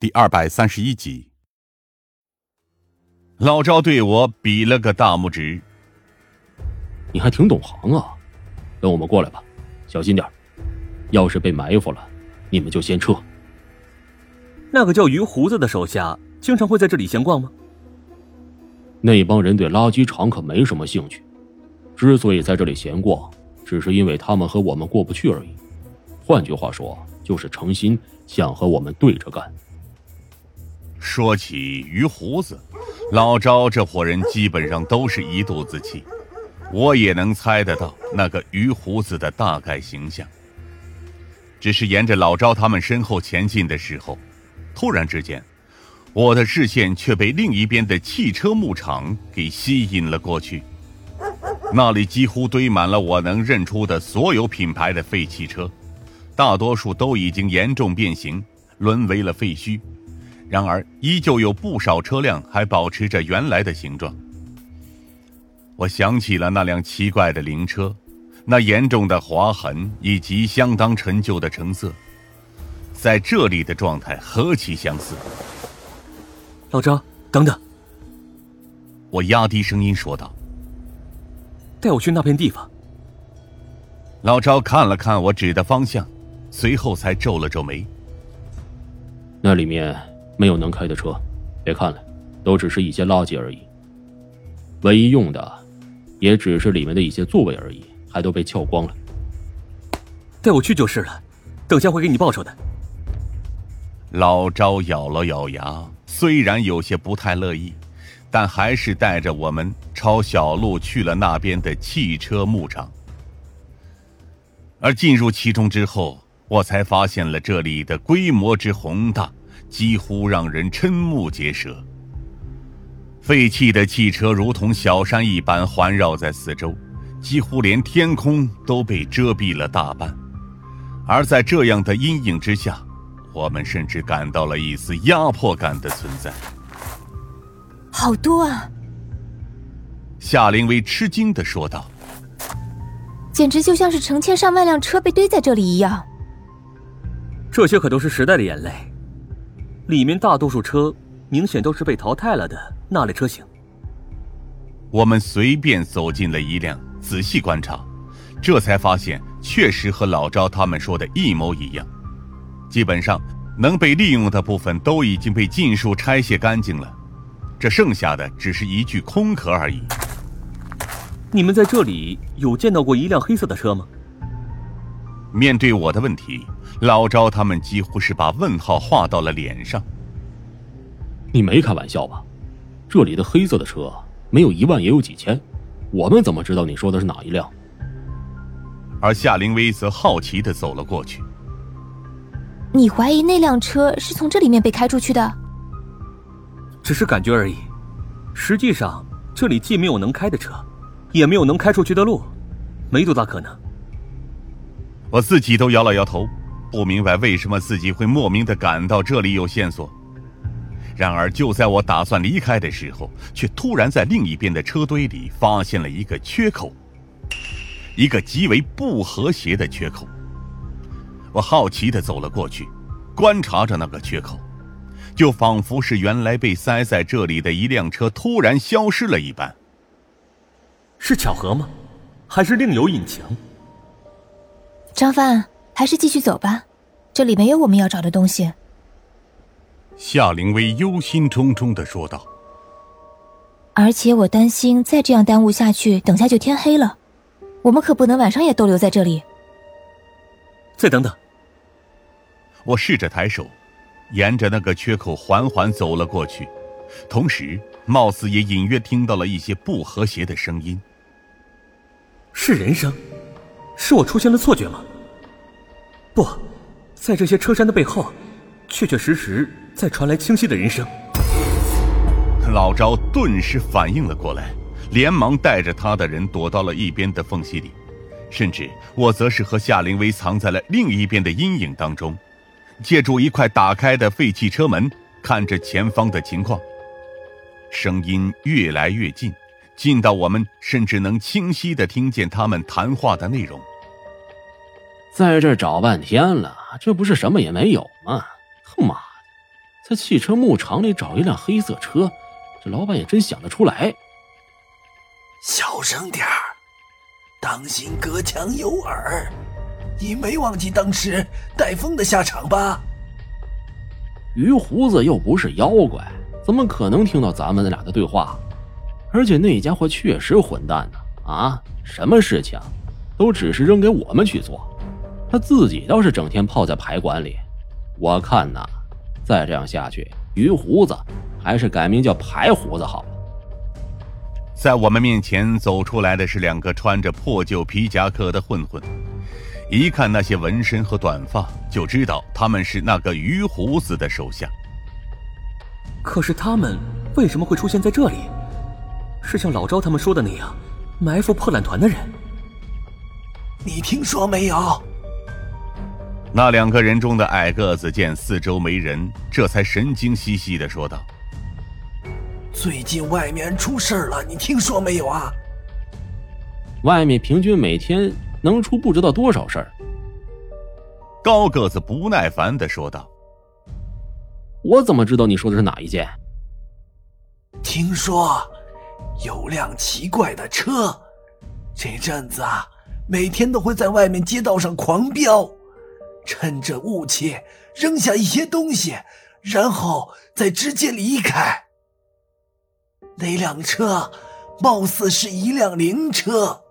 第二百三十一集，老赵对我比了个大拇指。你还挺懂行啊，跟我们过来吧，小心点要是被埋伏了，你们就先撤。那个叫于胡子的手下经常会在这里闲逛吗？那帮人对垃圾场可没什么兴趣，之所以在这里闲逛，只是因为他们和我们过不去而已。换句话说，就是诚心想和我们对着干。说起于胡子，老赵这伙人基本上都是一肚子气，我也能猜得到那个于胡子的大概形象。只是沿着老赵他们身后前进的时候，突然之间，我的视线却被另一边的汽车牧场给吸引了过去。那里几乎堆满了我能认出的所有品牌的废汽车，大多数都已经严重变形，沦为了废墟。然而，依旧有不少车辆还保持着原来的形状。我想起了那辆奇怪的灵车，那严重的划痕以及相当陈旧的成色，在这里的状态何其相似！老张，等等！我压低声音说道：“带我去那片地方。”老赵看了看我指的方向，随后才皱了皱眉：“那里面……”没有能开的车，别看了，都只是一些垃圾而已。唯一用的，也只是里面的一些座位而已，还都被撬光了。带我去就是了，等下会给你报酬的。老赵咬了咬牙，虽然有些不太乐意，但还是带着我们抄小路去了那边的汽车牧场。而进入其中之后，我才发现了这里的规模之宏大。几乎让人瞠目结舌。废弃的汽车如同小山一般环绕在四周，几乎连天空都被遮蔽了大半。而在这样的阴影之下，我们甚至感到了一丝压迫感的存在。好多啊！夏灵薇吃惊的说道：“简直就像是成千上万辆车被堆在这里一样。这些可都是时代的眼泪。”里面大多数车明显都是被淘汰了的那类车型。我们随便走进了一辆，仔细观察，这才发现确实和老赵他们说的一模一样。基本上能被利用的部分都已经被尽数拆卸干净了，这剩下的只是一具空壳而已。你们在这里有见到过一辆黑色的车吗？面对我的问题。老赵他们几乎是把问号画到了脸上。你没开玩笑吧？这里的黑色的车没有一万也有几千，我们怎么知道你说的是哪一辆？而夏灵薇则好奇的走了过去。你怀疑那辆车是从这里面被开出去的？只是感觉而已，实际上这里既没有能开的车，也没有能开出去的路，没多大可能。我自己都摇了摇头。不明白为什么自己会莫名的感到这里有线索，然而就在我打算离开的时候，却突然在另一边的车堆里发现了一个缺口，一个极为不和谐的缺口。我好奇的走了过去，观察着那个缺口，就仿佛是原来被塞在这里的一辆车突然消失了一般。是巧合吗？还是另有隐情？张帆。还是继续走吧，这里没有我们要找的东西。夏灵薇忧心忡忡的说道。而且我担心再这样耽误下去，等下就天黑了，我们可不能晚上也逗留在这里。再等等。我试着抬手，沿着那个缺口缓缓走了过去，同时貌似也隐约听到了一些不和谐的声音。是人声？是我出现了错觉吗？不，在这些车山的背后，确确实实在传来清晰的人声。老赵顿时反应了过来，连忙带着他的人躲到了一边的缝隙里，甚至我则是和夏灵薇藏在了另一边的阴影当中，借助一块打开的废弃车门，看着前方的情况。声音越来越近，近到我们甚至能清晰的听见他们谈话的内容。在这找半天了，这不是什么也没有吗？他妈的，在汽车牧场里找一辆黑色车，这老板也真想得出来。小声点儿，当心隔墙有耳。你没忘记当时戴风的下场吧？鱼胡子又不是妖怪，怎么可能听到咱们俩的对话？而且那家伙确实混蛋呢！啊，什么事情，都只是扔给我们去做，他自己倒是整天泡在牌馆里。我看呐，再这样下去，鱼胡子还是改名叫牌胡子好了。在我们面前走出来的是两个穿着破旧皮夹克的混混。一看那些纹身和短发，就知道他们是那个鱼胡子的手下。可是他们为什么会出现在这里？是像老赵他们说的那样，埋伏破烂团的人？你听说没有？那两个人中的矮个子见四周没人，这才神经兮兮的说道：“最近外面出事了，你听说没有啊？外面平均每天……”能出不知道多少事儿。高个子不耐烦的说道：“我怎么知道你说的是哪一件？听说有辆奇怪的车，这阵子啊，每天都会在外面街道上狂飙，趁着雾气扔下一些东西，然后再直接离开。那辆车貌似是一辆灵车。”